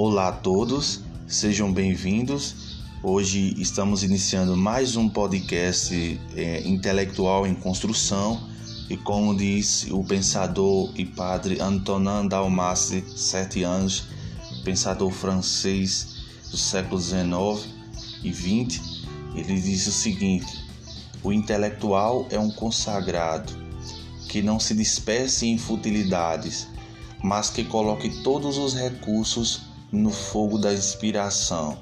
Olá a todos, sejam bem-vindos. Hoje estamos iniciando mais um podcast é, intelectual em construção e como disse o pensador e padre Antonin Dalmasse, sete anos, pensador francês do século XIX e XX, ele disse o seguinte: o intelectual é um consagrado que não se disperse em futilidades, mas que coloque todos os recursos no fogo da inspiração.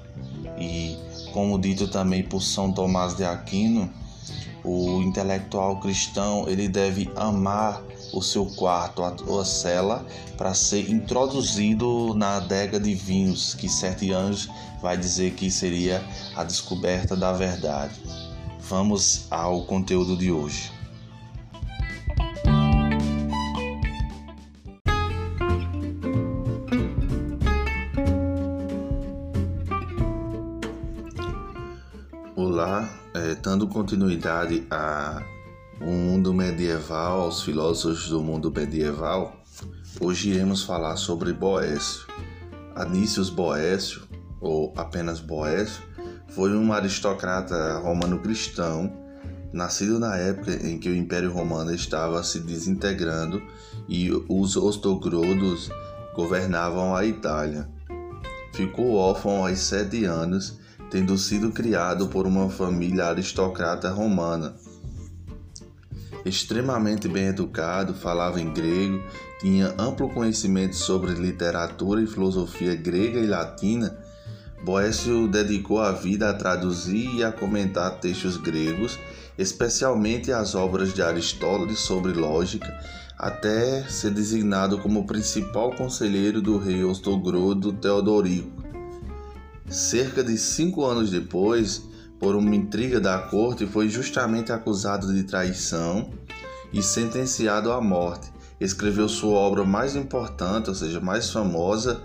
E, como dito também por São Tomás de Aquino, o intelectual cristão ele deve amar o seu quarto a cela para ser introduzido na adega de vinhos, que Sete Anjos vai dizer que seria a descoberta da verdade. Vamos ao conteúdo de hoje. Olá, é, dando continuidade a um mundo medieval, aos filósofos do mundo medieval, hoje iremos falar sobre Boécio. Anícios Boécio, ou apenas Boécio, foi um aristocrata romano-cristão, nascido na época em que o Império Romano estava se desintegrando e os ostrogodos governavam a Itália. Ficou órfão aos sete anos tendo sido criado por uma família aristocrata romana. Extremamente bem educado, falava em grego, tinha amplo conhecimento sobre literatura e filosofia grega e latina. Boécio dedicou a vida a traduzir e a comentar textos gregos, especialmente as obras de Aristóteles sobre lógica, até ser designado como principal conselheiro do rei Ostogrodo Teodorico. Cerca de cinco anos depois, por uma intriga da corte, foi justamente acusado de traição e sentenciado à morte. Escreveu sua obra mais importante, ou seja, mais famosa,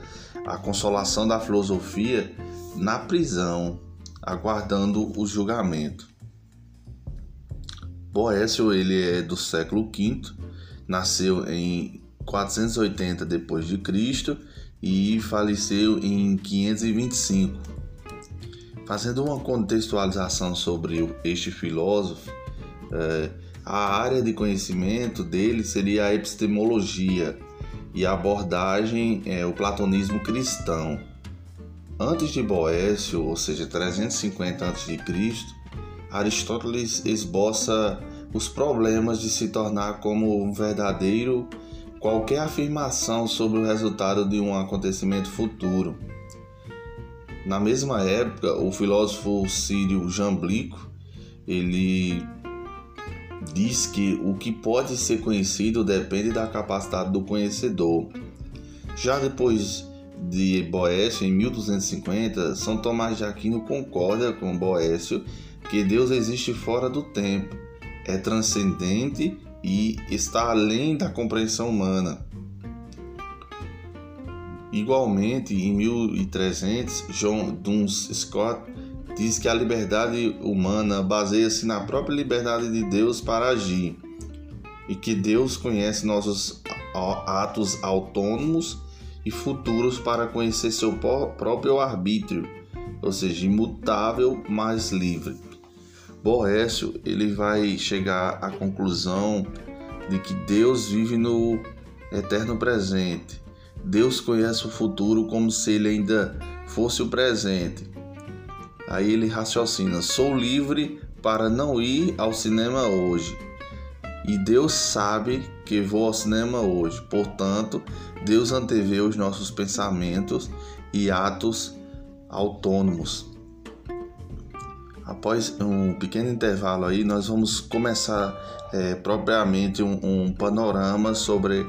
A Consolação da Filosofia, na prisão, aguardando o julgamento. Boécio ele é do século V, nasceu em 480 depois de Cristo e faleceu em 525. Fazendo uma contextualização sobre este filósofo, é, a área de conhecimento dele seria a epistemologia e a abordagem é o platonismo cristão. Antes de Boécio, ou seja, 350 a.C., Aristóteles esboça os problemas de se tornar como um verdadeiro qualquer afirmação sobre o resultado de um acontecimento futuro. Na mesma época, o filósofo sírio Jamblico, ele diz que o que pode ser conhecido depende da capacidade do conhecedor. Já depois de Boécio, em 1250, São Tomás de Aquino concorda com Boécio que Deus existe fora do tempo, é transcendente e está além da compreensão humana. Igualmente, em 1300, John Duns Scott diz que a liberdade humana baseia-se na própria liberdade de Deus para agir e que Deus conhece nossos atos autônomos e futuros para conhecer seu próprio arbítrio, ou seja, imutável, mas livre. Boécio ele vai chegar à conclusão de que Deus vive no eterno presente. Deus conhece o futuro como se ele ainda fosse o presente. Aí ele raciocina: sou livre para não ir ao cinema hoje. E Deus sabe que vou ao cinema hoje. Portanto, Deus antevê os nossos pensamentos e atos autônomos. Após um pequeno intervalo aí, nós vamos começar é, propriamente um, um, panorama sobre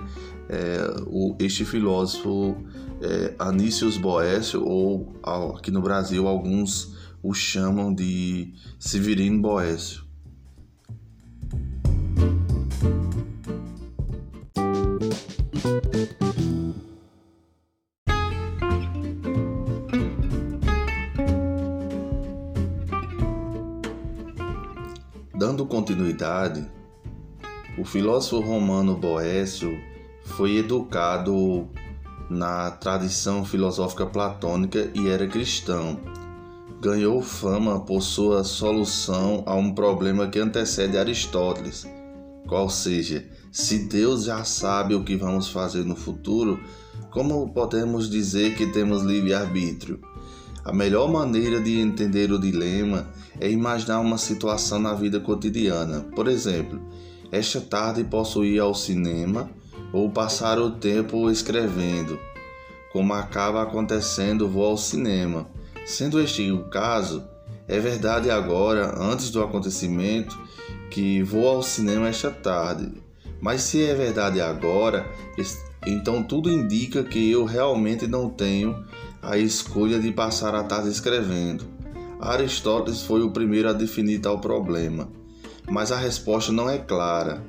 é, o, este filósofo é, Anícios Boécio, ou aqui no Brasil alguns o chamam de Severino Boécio. Continuidade, o filósofo romano Boécio foi educado na tradição filosófica platônica e era cristão. Ganhou fama por sua solução a um problema que antecede Aristóteles, qual seja, se Deus já sabe o que vamos fazer no futuro, como podemos dizer que temos livre-arbítrio? A melhor maneira de entender o dilema é imaginar uma situação na vida cotidiana. Por exemplo, esta tarde posso ir ao cinema ou passar o tempo escrevendo. Como acaba acontecendo, vou ao cinema. Sendo este o caso, é verdade agora, antes do acontecimento, que vou ao cinema esta tarde. Mas se é verdade agora, então tudo indica que eu realmente não tenho a escolha de passar a tarde escrevendo. Aristóteles foi o primeiro a definir tal problema, mas a resposta não é clara.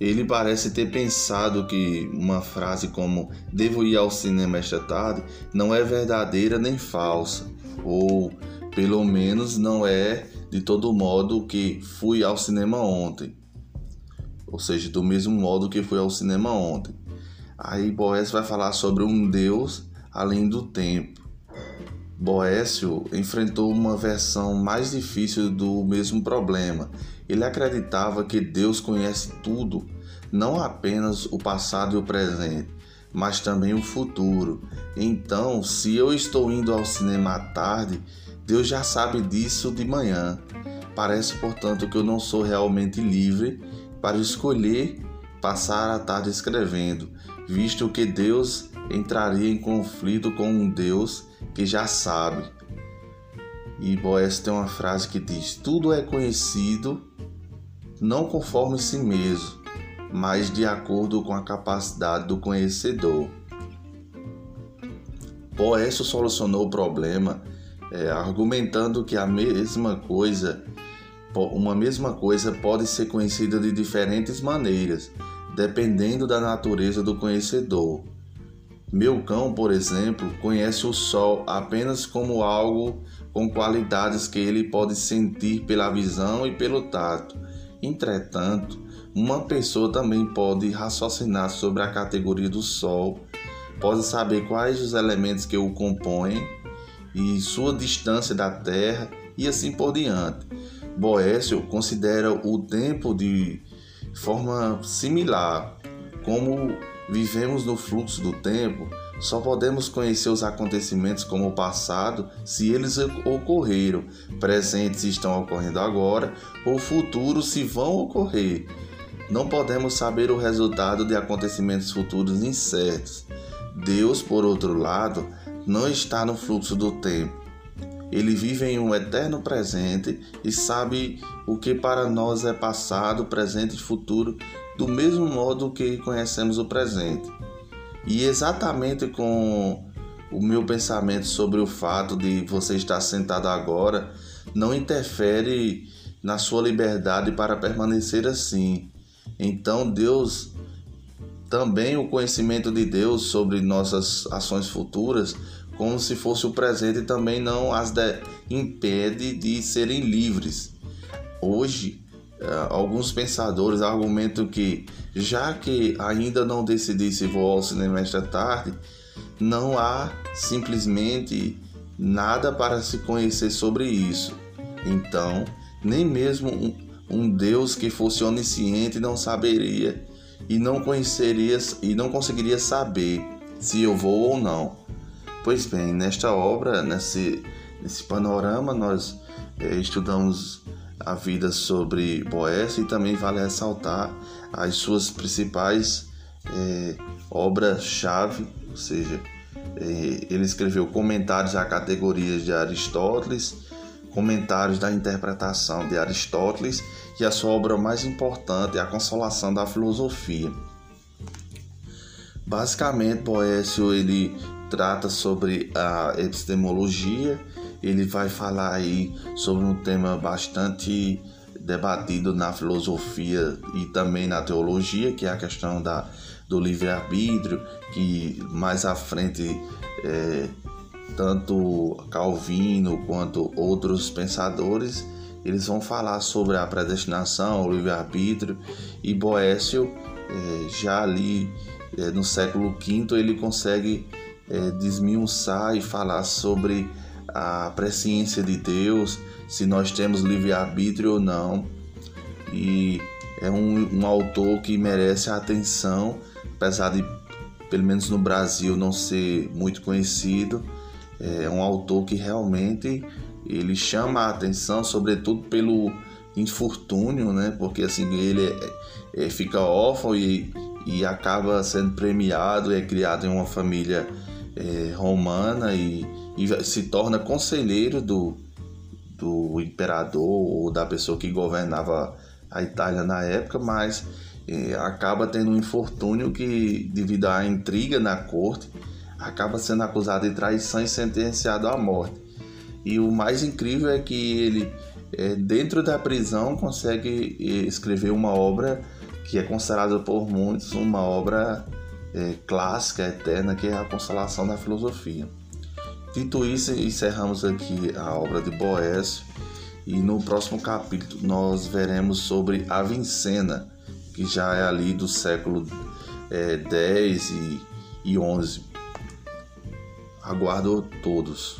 Ele parece ter pensado que uma frase como devo ir ao cinema esta tarde não é verdadeira nem falsa, ou pelo menos não é de todo modo que fui ao cinema ontem. Ou seja, do mesmo modo que fui ao cinema ontem. Aí Boécio vai falar sobre um Deus além do tempo. Boécio enfrentou uma versão mais difícil do mesmo problema. Ele acreditava que Deus conhece tudo, não apenas o passado e o presente, mas também o futuro. Então, se eu estou indo ao cinema à tarde, Deus já sabe disso de manhã. Parece, portanto, que eu não sou realmente livre para escolher passar a tarde escrevendo, visto que Deus entraria em conflito com um Deus que já sabe. E Boés tem uma frase que diz: Tudo é conhecido não conforme si mesmo, mas de acordo com a capacidade do conhecedor. Boécio solucionou o problema é, argumentando que a mesma coisa, uma mesma coisa pode ser conhecida de diferentes maneiras, dependendo da natureza do conhecedor. Meu cão, por exemplo, conhece o sol apenas como algo com qualidades que ele pode sentir pela visão e pelo tato. Entretanto, uma pessoa também pode raciocinar sobre a categoria do sol, pode saber quais os elementos que o compõem e sua distância da Terra e assim por diante. Boécio considera o tempo de forma similar. Como vivemos no fluxo do tempo, só podemos conhecer os acontecimentos como o passado se eles ocorreram, presentes estão ocorrendo agora, ou futuros se vão ocorrer. Não podemos saber o resultado de acontecimentos futuros incertos. Deus, por outro lado, não está no fluxo do tempo. Ele vive em um eterno presente e sabe o que para nós é passado, presente e futuro, do mesmo modo que conhecemos o presente. E exatamente com o meu pensamento sobre o fato de você estar sentado agora não interfere na sua liberdade para permanecer assim. Então Deus também o conhecimento de Deus sobre nossas ações futuras, como se fosse o presente, também não as de, impede de serem livres. Hoje, eh, alguns pensadores argumentam que, já que ainda não decidi se vou ao cinema esta tarde, não há simplesmente nada para se conhecer sobre isso. Então, nem mesmo um, um Deus que fosse onisciente não saberia e não conheceria e não conseguiria saber se eu vou ou não. Pois bem, nesta obra, nesse, nesse panorama, nós é, estudamos a vida sobre Boécio e também vale ressaltar as suas principais é, obras-chave, ou seja, é, ele escreveu comentários a categorias de Aristóteles, comentários da interpretação de Aristóteles e a sua obra mais importante é A Consolação da Filosofia. Basicamente, Boécio ele trata sobre a epistemologia, ele vai falar aí sobre um tema bastante debatido na filosofia e também na teologia, que é a questão da, do livre-arbítrio, que mais à frente é, tanto Calvino quanto outros pensadores, eles vão falar sobre a predestinação, o livre-arbítrio, e Boécio, é, já ali é, no século V ele consegue é, desmiuçar e falar sobre a presciência de Deus, se nós temos livre-arbítrio ou não. E é um, um autor que merece a atenção, apesar de, pelo menos no Brasil, não ser muito conhecido. É um autor que realmente ele chama a atenção, sobretudo pelo infortúnio, né? Porque assim ele é, é, fica órfão e, e acaba sendo premiado, é criado em uma família é, romana e, e, se torna conselheiro do, do imperador ou da pessoa que governava a Itália na época, mas é, acaba tendo um infortúnio que, devido à intriga na corte, acaba sendo acusado de traição e sentenciado à morte. E o mais incrível é que ele, é, dentro da prisão, consegue é, escrever uma obra que é considerada por muitos uma obra é, clássica, eterna, que é a Consolação da Filosofia. Dito isso, encerramos aqui a obra de Boécio e no próximo capítulo nós veremos sobre a Vincena, que já é ali do século é, 10 e, e 11. Aguardo todos.